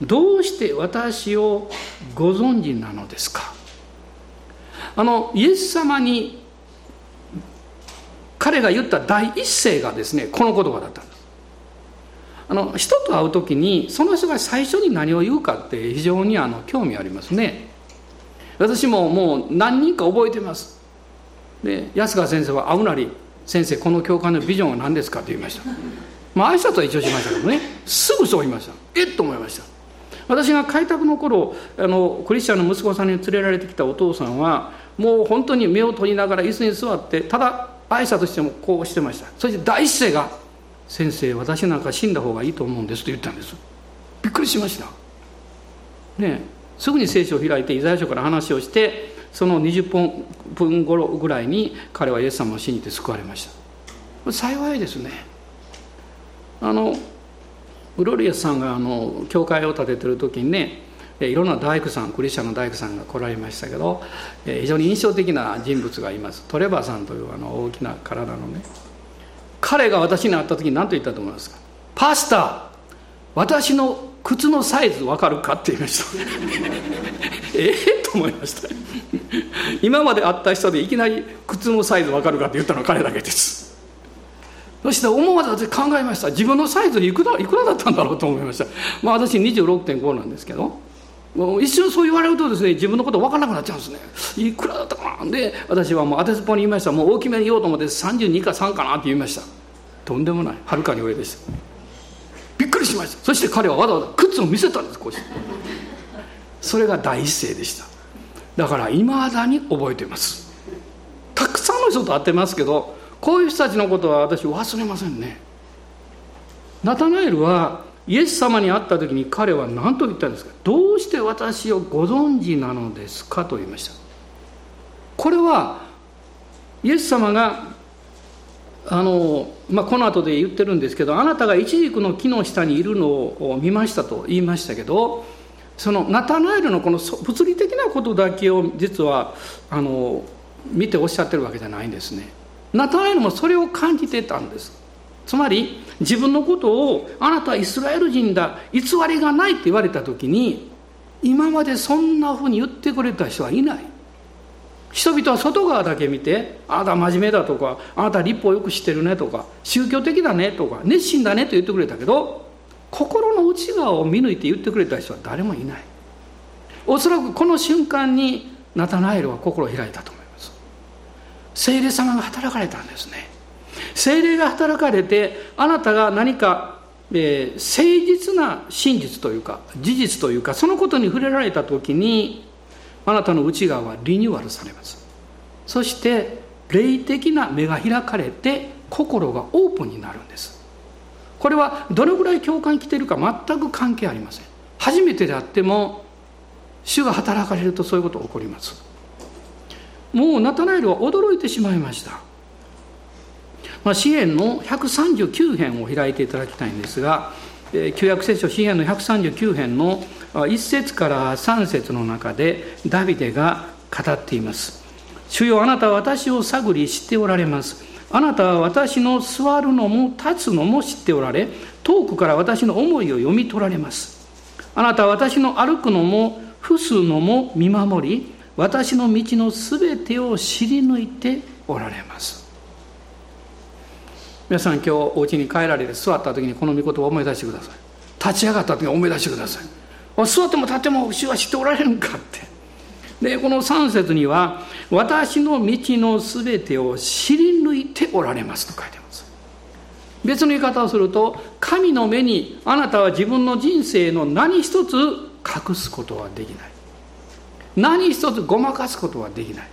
どうして私をご存知なのですか？あのイエス様に彼が言った第一声がですねこの言葉だったんです。あの人と会う時にその人が最初に何を言うかって非常にあの興味ありますね。私ももう何人か覚えてます。で安川先生は会うなり「先生この教会のビジョンは何ですか?」って言いました。まあ挨拶は一応しましたけどね。すぐそう言いました。えっと思いました。私が開拓の頃あのクリスチャンの息子さんに連れられてきたお父さんはもう本当に目を閉じながら椅子に座ってただ挨拶してもこうしてました。そして第一声が「先生私なんか死んだ方がいいと思うんです」と言ったんです。びっくりしました。ねすぐに聖書を開いてイザヤ書から話をしてその20分分頃ぐらいに彼はイエス様を信じて救われました。幸いですね。あのグロリアスさんがあの教会を建ててる時にねいろんな大工さんクリスチャンの大工さんが来られましたけど非常に印象的な人物がいます。トレバーさんというあの大きな体のね。彼が私に会った時に何と言ったと思いますか「パスタ私の靴のサイズ分かるか?」って言いましたえ？えと思いました。今まで会った人でいきなり靴のサイズ分かるかって言ったのは彼だけです。そして思わず私考えました。自分のサイズいくらいくらだったんだろうと思いました。まあ私26.5なんですけど。もう一瞬そう言われるとですね自分のこと分からなくなっちゃうんですね。いくらだったかな？で私はもう当てずっぽに言いました。もう大きめに言おうと思って32か3かなって言いました。とんでもない。はるかに上でした。びっくりしました。そして彼はわざわざ靴を見せたんですこうして。それが第一声でした。だからいまだに覚えています。たくさんの人と会ってますけどこういう人たちのことは私忘れませんね。ナタナエルはイエス様に会った時に彼は何と言ったんですか？どうして私をご存知なのですかと言いました。これはイエス様があの、まあ、この後で言ってるんですけどあなたがイチジクの木の下にいるのを見ましたと言いましたけどそのナタナエルのこの物理的なことだけを実はあの見ておっしゃってるわけじゃないんですね。ナタナエルもそれを感じてたんです。つまり自分のことをあなたはイスラエル人だ偽りがないって言われた時に今までそんなふうに言ってくれた人はいない。人々は外側だけ見てあなた真面目だとかあなた立法よく知ってるねとか宗教的だねとか熱心だねと言ってくれたけど心の内側を見抜いて言ってくれた人は誰もいない。おそらくこの瞬間にナタナエルは心を開いたと思います。聖霊様が働かれたんですね。精霊が働かれてあなたが何か、えー、誠実な真実というか事実というかそのことに触れられた時にあなたの内側はリニューアルされます。そして霊的な目が開かれて心がオープンになるんです。これはどのぐらい共感来てるか全く関係ありません。初めてであっても主が働かれるとそういうこと起こります。もうナタナエルは驚いてしまいました。まあ、詩篇の139編を開いていただきたいんですが、え旧約聖書詩篇の139編の1節から3節の中でダビデが語っています。主よあなたは私を探り知っておられます。あなたは私の座るのも立つのも知っておられ、遠くから私の思いを読み取られます。あなたは私の歩くのも伏すのも見守り、私の道のすべてを知り抜いておられます。皆さん今日お家に帰られて座った時にこの御言葉を思い出してください立ち上がった時に思い出してください座っても立っても主は知っておられるんかって。でこの3節には「私の道のすべてを知り抜いておられます」と書いてます。別の言い方をすると神の目にあなたは自分の人生の何一つ隠すことはできない。何一つごまかすことはできない。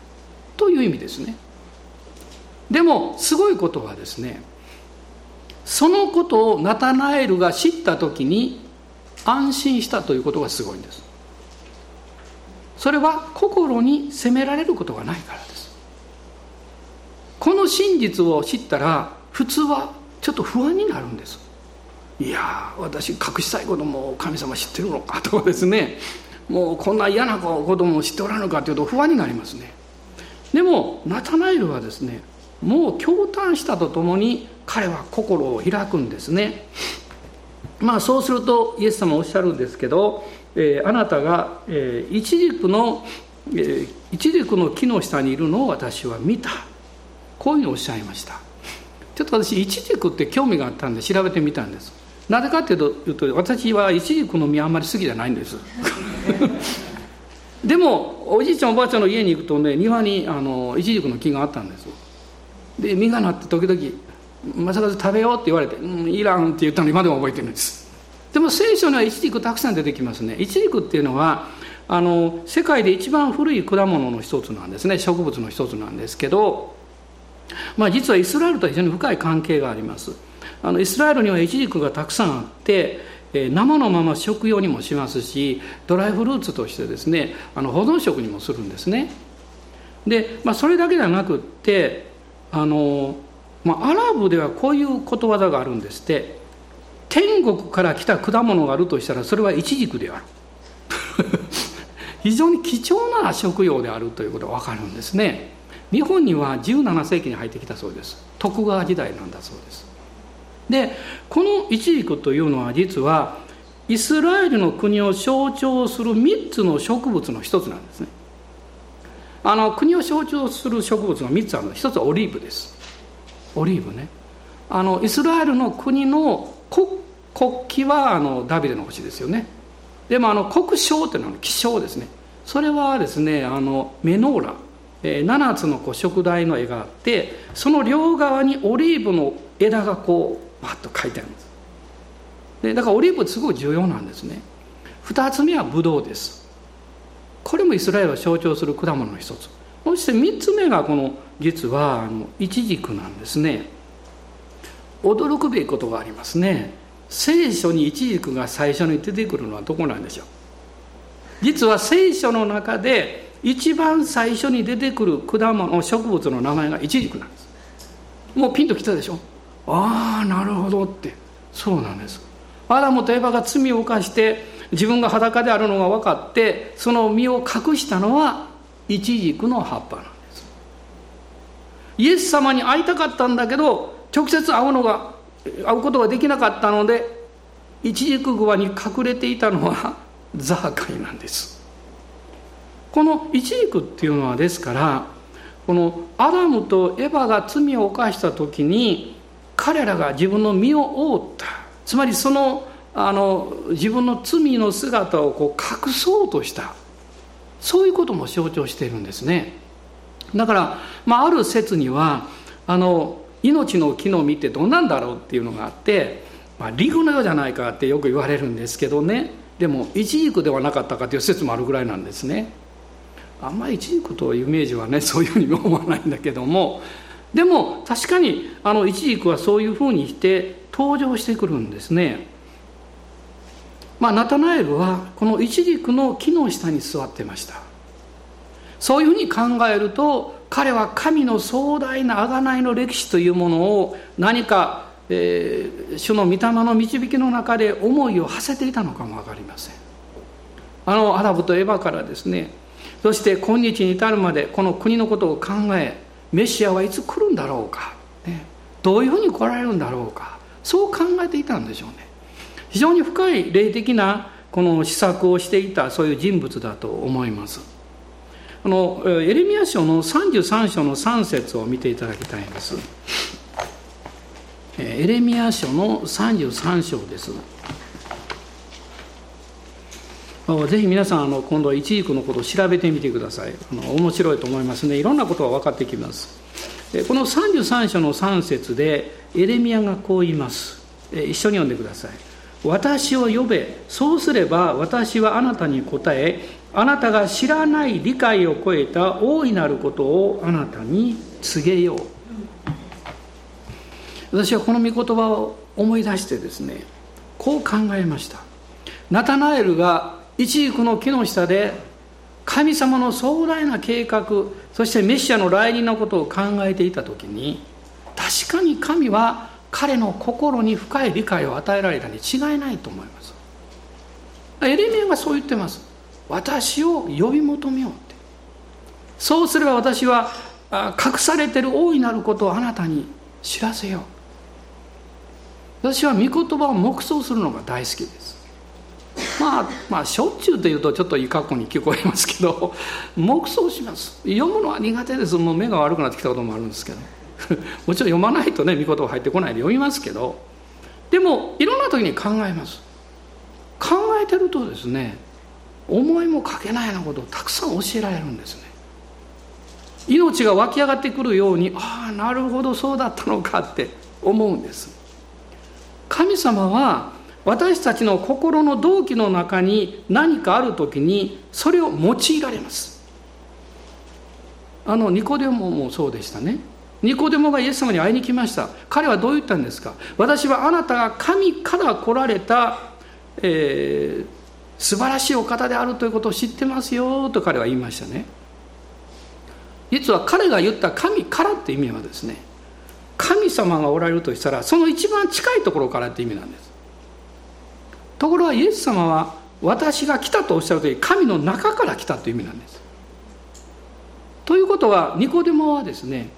という意味ですね。でもすごいことはですねそのことをナタナエルが知った時に安心したということがすごいんです。それは心に責められることがないからです。この真実を知ったら普通はちょっと不安になるんです。いや私隠したいことも神様知ってるのかとかですね。もうこんな嫌なことも知っておらぬかというと不安になりますね。でもナタナエルはですねもう驚嘆したとともに彼は心を開くんですね。まあそうするとイエス様おっしゃるんですけど、えー、あなたが、えー、イチジクの、えー、イチジクの木の下にいるのを私は見た。こういうふうにおっしゃいました。ちょっと私イチジクって興味があったんで調べてみたんです。なぜかっていうと私はイチジクの実あんまり好きじゃないんです。でもおじいちゃんおばあちゃんの家に行くとね庭にあのイチジクの木があったんです。で実がなって時々「正和食べよう」って言われて「うんいらん」って言ったの今でも覚えてるんです。でも聖書にはイチジクたくさん出てきますね。イチジクっていうのはあの世界で一番古い果物の一つなんですね。植物の一つなんですけど、まあ、実はイスラエルと非常に深い関係があります。あのイスラエルにはイチジクがたくさんあって生のまま食用にもしますしドライフルーツとしてですねあの保存食にもするんですね。で、まあ、それだけじゃなくってあの、まあ、アラブではこういうことわざがあるんですって。天国から来た果物があるとしたらそれはイチジクである。非常に貴重な食用であるということが分かるんですね。日本には17世紀に入ってきたそうです。徳川時代なんだそうです。でこのイチジクというのは実はイスラエルの国を象徴する3つの植物の一つなんですね。あの国を象徴する植物が3つある一つはオリーブです。オリーブね。あのイスラエルの国の国国旗はあのダビデの星ですよね。でもあの国章っていうのは気象ですね。それはですねあのメノーラ、えー、7つのこう食台の絵があってその両側にオリーブの枝がこうバッと書いてあるんです。でだからオリーブすごい重要なんですね。2つ目はブドウです。これもイスラエルを象徴する果物の一つ。そして3つ目がこの実はあのイチジクなんですね。驚くべきことがありますね。聖書にイチジクが最初に出てくるのはどこなんでしょう。実は聖書の中で一番最初に出てくる果物植物の名前がイチジクなんです。もうピンときたでしょ。ああなるほどって。そうなんです。アダムとエバが罪を犯して自分が裸であるのが分かってその身を隠したのはイチジクの葉っぱなんです。イエス様に会いたかったんだけど直接会うのが会うことができなかったのでイチジクグに隠れていたのは ザーカイなんです。このイチジクっていうのはですからこのアダムとエヴァが罪を犯した時に彼らが自分の身を覆った。つまりそのあの自分の罪の姿をこう隠そうとした。そういうことも象徴しているんですね。だから、まあ、ある説にはあの命の木の実ってどんなんだろうっていうのがあって、まあ、リンゴのようじゃないかってよく言われるんですけどね。でもイチジクではなかったかという説もあるぐらいなんですね。あんまりイチジクというイメージはね そういうふうに思わないんだけども。でも確かにあのイチジクはそういうふうにして登場してくるんですね。まあナタナエルはこのイチジクの木の下に座ってました。そういうふうに考えると彼は神の壮大な贖いの歴史というものを何かえー、主の御霊の導きの中で思いを馳せていたのかも分かりません。あのアラブとエヴァからですねそして今日に至るまでこの国のことを考えメシアはいつ来るんだろうか、ね、どういうふうに来られるんだろうか。そう考えていたんでしょうね。非常に深い霊的なこの施策をしていたそういう人物だと思います。あのエレミア書の33章の3節を見ていただきたいんです。エレミア書の33章です。ぜひ皆さんあの今度は一軸のことを調べてみてください。あの面白いと思いますねいろんなことが分かってきます。この33章の3節でエレミアがこう言います。一緒に読んでください。私を呼べ。そうすれば私はあなたに答えあなたが知らない理解を超えた大いなることをあなたに告げよう。私はこの御言葉を思い出してですねこう考えました。ナタナエルが一軸の木の下で神様の壮大な計画そしてメシアの来臨のことを考えていた時に確かに神は彼の心に深い理解を与えられたに違いないと思います。エレミアがそう言ってます。私を呼び求めようって。そうすれば私は隠されてる大いなることをあなたに知らせよう。私は御言葉を黙想するのが大好きです。まあまあしょっちゅうというとちょっといい格好に聞こえますけど黙想します。読むのは苦手です。もう目が悪くなってきたこともあるんですけど。もちろん読まないとね御言葉入ってこないで読みますけどでもいろんな時に考えます。考えてるとですね思いもかけないようなことをたくさん教えられるんですね。命が湧き上がってくるようにああなるほどそうだったのかって思うんです。神様は私たちの心の動機の中に何かある時にそれを用いられます。あのニコデモもそうでしたね。ニコデモがイエス様に会いに来ました。彼はどう言ったんですか？私はあなたが神から来られた、えー、素晴らしいお方であるということを知ってますよと彼は言いましたね。実は彼が言った神からって意味はですね神様がおられるとしたらその一番近いところからって意味なんです。ところがイエス様は私が来たとおっしゃる時神の中から来たという意味なんです。ということはニコデモはですね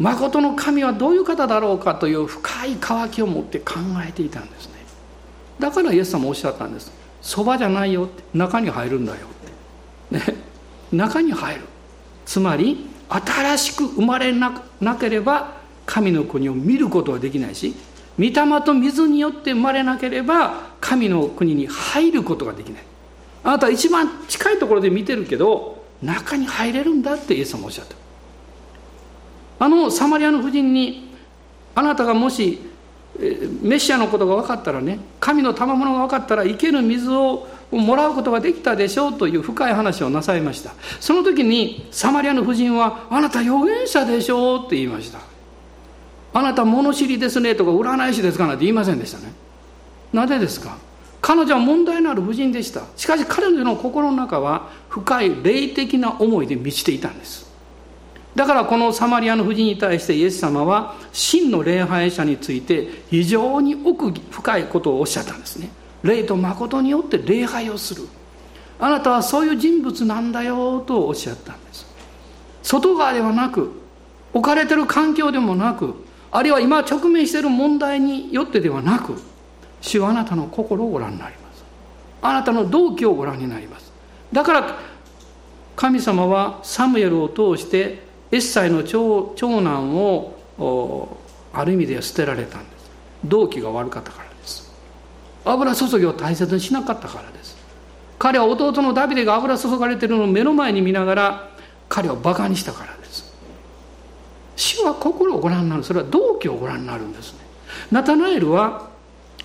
誠の神はどういう方だろうかという深い渇きを持って考えていたんですね。だからイエス様おっしゃったんです。そばじゃないよって。中に入るんだよって。ね。中に入る。つまり新しく生まれなければ神の国を見ることはできないし御霊と水によって生まれなければ神の国に入ることができない。あなたは一番近いところで見てるけど中に入れるんだってイエス様おっしゃった。あのサマリアの夫人にあなたがもしメシアのことが分かったらね神の賜物が分かったら生ける水をもらうことができたでしょうという深い話をなさいました。その時にサマリアの夫人はあなた預言者でしょうって言いました。あなた物知りですねとか占い師ですかなんて言いませんでしたね。なぜですか？彼女は問題のある婦人でした。しかし彼女の心の中は深い霊的な思いで満ちていたんです。だからこのサマリアの婦人に対してイエス様は真の礼拝者について非常に奥深いことをおっしゃったんですね。霊と誠によって礼拝をする。あなたはそういう人物なんだよとおっしゃったんです。外側ではなく置かれてる環境でもなくあるいは今直面している問題によってではなく主はあなたの心をご覧になります。あなたの動機をご覧になります。だから神様はサムエルを通してエッサイの長男をある意味では捨てられたんです。動機が悪かったからです。油注ぎを大切にしなかったからです。彼は弟のダビデが油注がれてるのを目の前に見ながら彼をバカにしたからです。主は心をご覧になる。それは動機をご覧になるんですね。ナタナエルは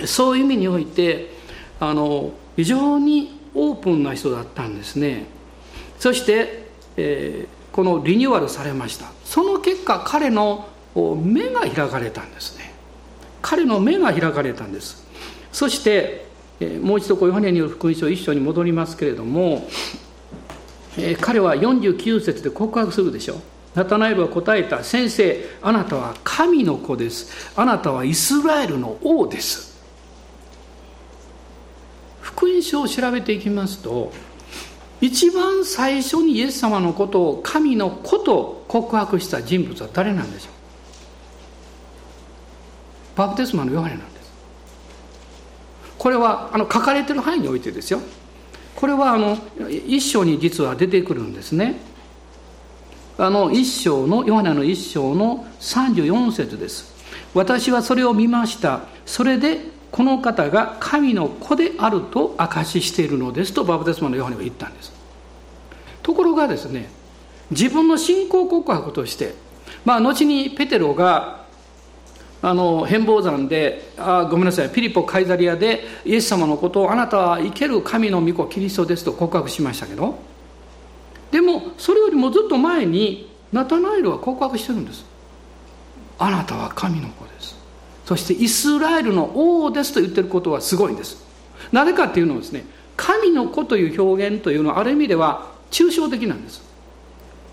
そういう意味においてあの非常にオープンな人だったんですね。そして、え、このリニューアルされました。その結果彼の目が開かれたんですね。彼の目が開かれたんです。そして、もう一度こうヨハネによる福音書一緒に戻りますけれども、彼は49節で告白するでしょナタナエルは答えた先生あなたは神の子です。あなたはイスラエルの王です。福音書を調べていきますと一番最初にイエス様のことを神の子と告白した人物は誰なんでしょう？バプテスマのヨハネなんです。これはあの書かれてる範囲においてですよ。これはあの一章に実は出てくるんですね。あの一章のヨハネの一章の34節です。私はそれを見ました。それでこの方が神の子であると証ししているのですとバプテスマのヨハネは言ったんです。ところがですね自分の信仰告白としてまあ後にペテロがあの変貌山であごめんなさいピリポ・カイザリアでイエス様のことをあなたは生ける神の御子キリストですと告白しましたけどでもそれよりもずっと前にナタナエルは告白してるんです。あなたは神の子です。そしてイスラエルの王ですと言ってることはすごいんです。なぜかっていうのはですね神の子という表現というのはある意味では抽象的なんです。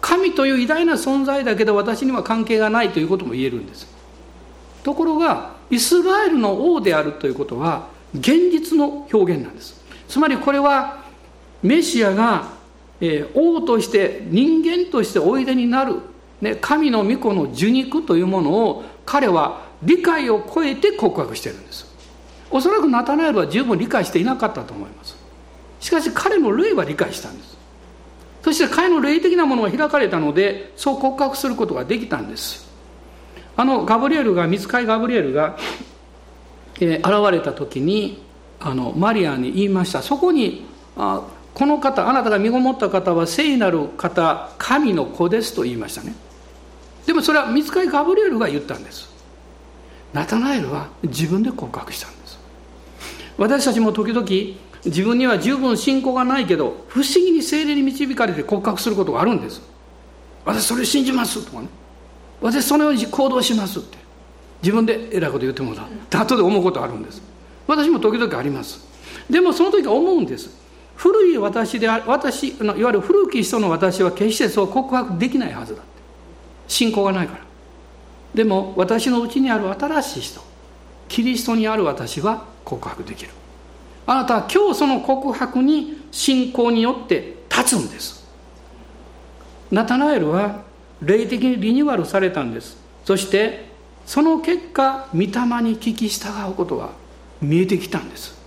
神という偉大な存在だけど私には関係がないということも言えるんです。ところがイスラエルの王であるということは現実の表現なんです。つまりこれはメシアが、王として人間としておいでになる、神の御子の受肉というものを彼は理解を超えて告白してるんです。おそらくナタナエルは十分理解していなかったと思います。しかし彼の霊は理解したんです。そして彼の霊的なものが開かれたのでそう告白することができたんです。あのガブリエルが見つかいガブリエルが、えー、現れた時にあのマリアに言いました。そこにあこの方あなたが身ごもった方は聖なる方神の子ですと言いましたね。でもそれは見つかいガブリエルが言ったんです。ナタナエルは自分で告白したんです。私たちも時々自分には十分信仰がないけど不思議に精霊に導かれて告白することがあるんです。私それ信じますとかね。私そのように行動しますって。自分で偉いこと言ってもらう。後で思うことあるんです。私も時々あります。でもその時は思うんです。古い私である私いわゆる古き人の私は決してそう告白できないはずだって。信仰がないから。でも私のうちにある新しい人。キリストにある私は告白できる。あなたは今日その告白に信仰によって立つんです。ナタナエルは霊的にリニューアルされたんです。そしてその結果御霊に聞き従うことが見えてきたんです、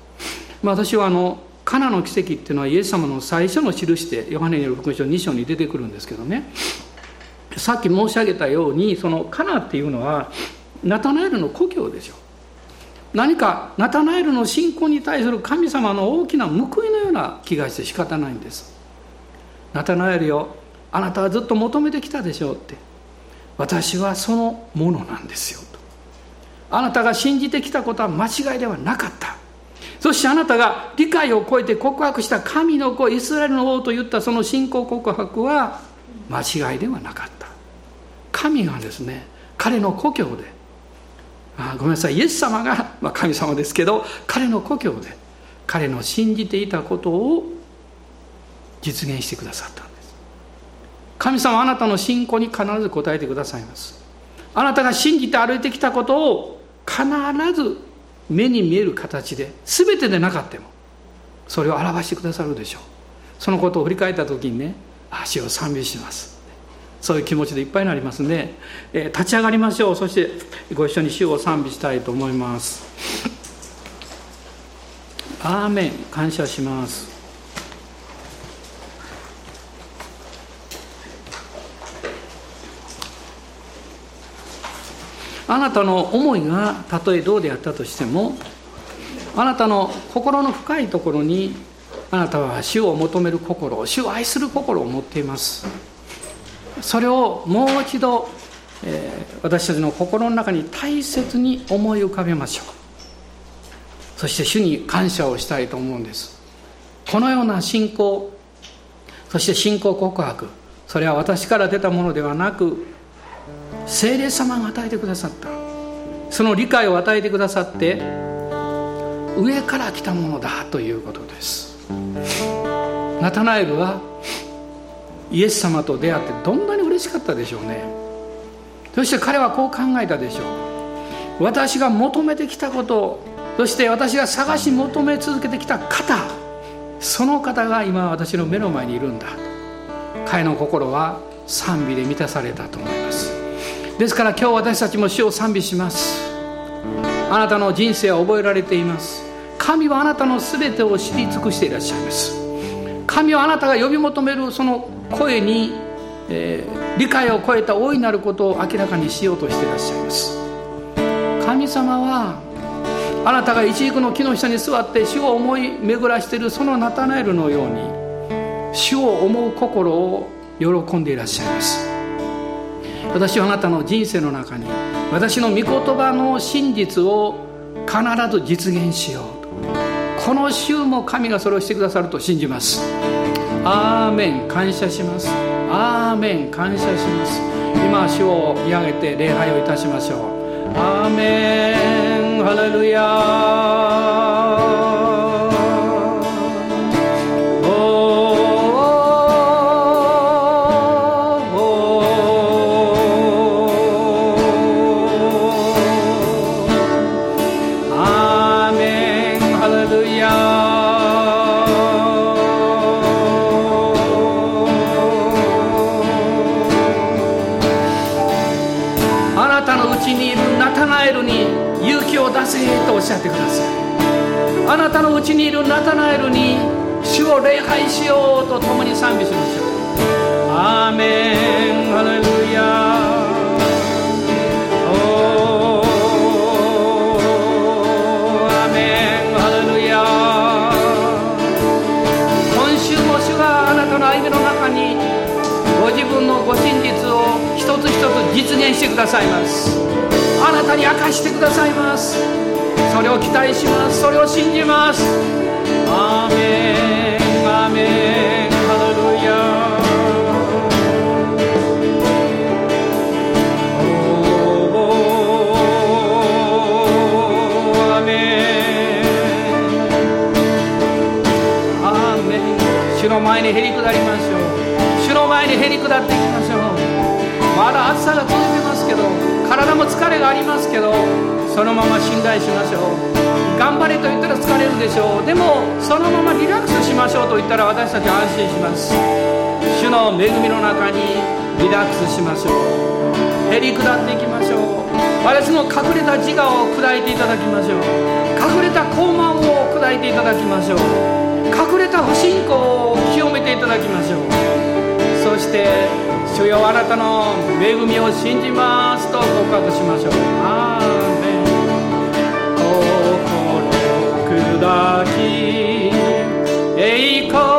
まあ、私はあのカナの奇跡っていうのはイエス様の最初の印でヨハネによる福音書2章に出てくるんですけどね。さっき申し上げたようにそのカナっていうのはナタナエルの故郷でしょ。何かナタナエルの信仰に対する神様の大きな報いのような気がして仕方ないんです。ナタナエルよあなたはずっと求めてきたでしょうって。私はそのものなんですよと。あなたが信じてきたことは間違いではなかった。そしてあなたが理解を超えて告白した神の子イスラエルの王と言ったその信仰告白は間違いではなかった。神がですね彼の故郷であごめんなさい。イエス様が、まあ、神様ですけど彼の故郷で彼の信じていたことを実現してくださったんです。神様あなたの信仰に必ず応えてくださいます。あなたが信じて歩いてきたことを必ず目に見える形で全てでなかったもそれを表してくださるでしょう。そのことを振り返った時にね足を賛美します。そういう気持ちでいっぱいになりますんで、えー、立ち上がりましょう。そしてご一緒に主を賛美したいと思います。アーメン。感謝します。あなたの思いがたとえどうであったとしてもあなたの心の深いところにあなたは主を求める心主を愛する心を持っています。それをもう一度、えー、私たちの心の中に大切に思い浮かべましょう。そして主に感謝をしたいと思うんです。このような信仰そして信仰告白それは私から出たものではなく聖霊様が与えてくださった。その理解を与えてくださって上から来たものだということです。ナタナエルはイエス様と出会ってどんなに嬉しかったでしょうね。そして彼はこう考えたでしょう。私が求めてきたことそして私が探し求め続けてきた方その方が今私の目の前にいるんだ。彼の心は賛美で満たされたと思います。ですから今日私たちも主を賛美します。あなたの人生は覚えられています。神はあなたの全てを知り尽くしていらっしゃいます。神はあなたが呼び求めるその声に、えー、理解を超えた大いなることを明らかにしようとしていらっしゃいます。神様はあなたが一軸の木の下に座って主を思い巡らしているそのナタナエルのように主を思う心を喜んでいらっしゃいます。私はあなたの人生の中に私の御言葉の真実を必ず実現しようとこの週も神がそれをしてくださると信じます。アーメン感謝します。アーメン感謝します。今足を見上げて礼拝をいたしましょう。アーメン。ハレルヤあなたのうちにいるナタナエルに主を礼拝しようと共に賛美しましょう。アーメン。ハレルヤ。ご自分のご真実を一つ一つ実現してくださいます。あなたに明かしてくださいます。それを期待します。それを信じます。アーメンアーメン。ハレルヤ。アーメン。主の前にへり下りましょう。主の前にへり下っていきましょう。まだ暑さが続いてますけど。体も疲れがありますけどそのまま信頼しましょう。頑張れと言ったら疲れるでしょう。でもそのままリラックスしましょうと言ったら私たち安心します。主の恵みの中にリラックスしましょう。へり下っていきましょう。私の隠れた自我を砕いていただきましょう。隠れた傲慢を砕いていただきましょう。隠れた不信仰を清めていただきましょう。そして主よあなたの恵みを信じますと告白しましょう。アーメン。抱き栄光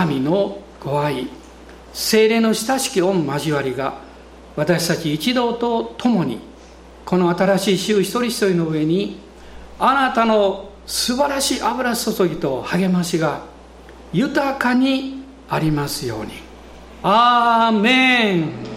神のご愛精霊の親しき御交わりが私たち一同と共にこの新しい衆一人一人の上にあなたの素晴らしい油注ぎと励ましが豊かにありますように。アーメン。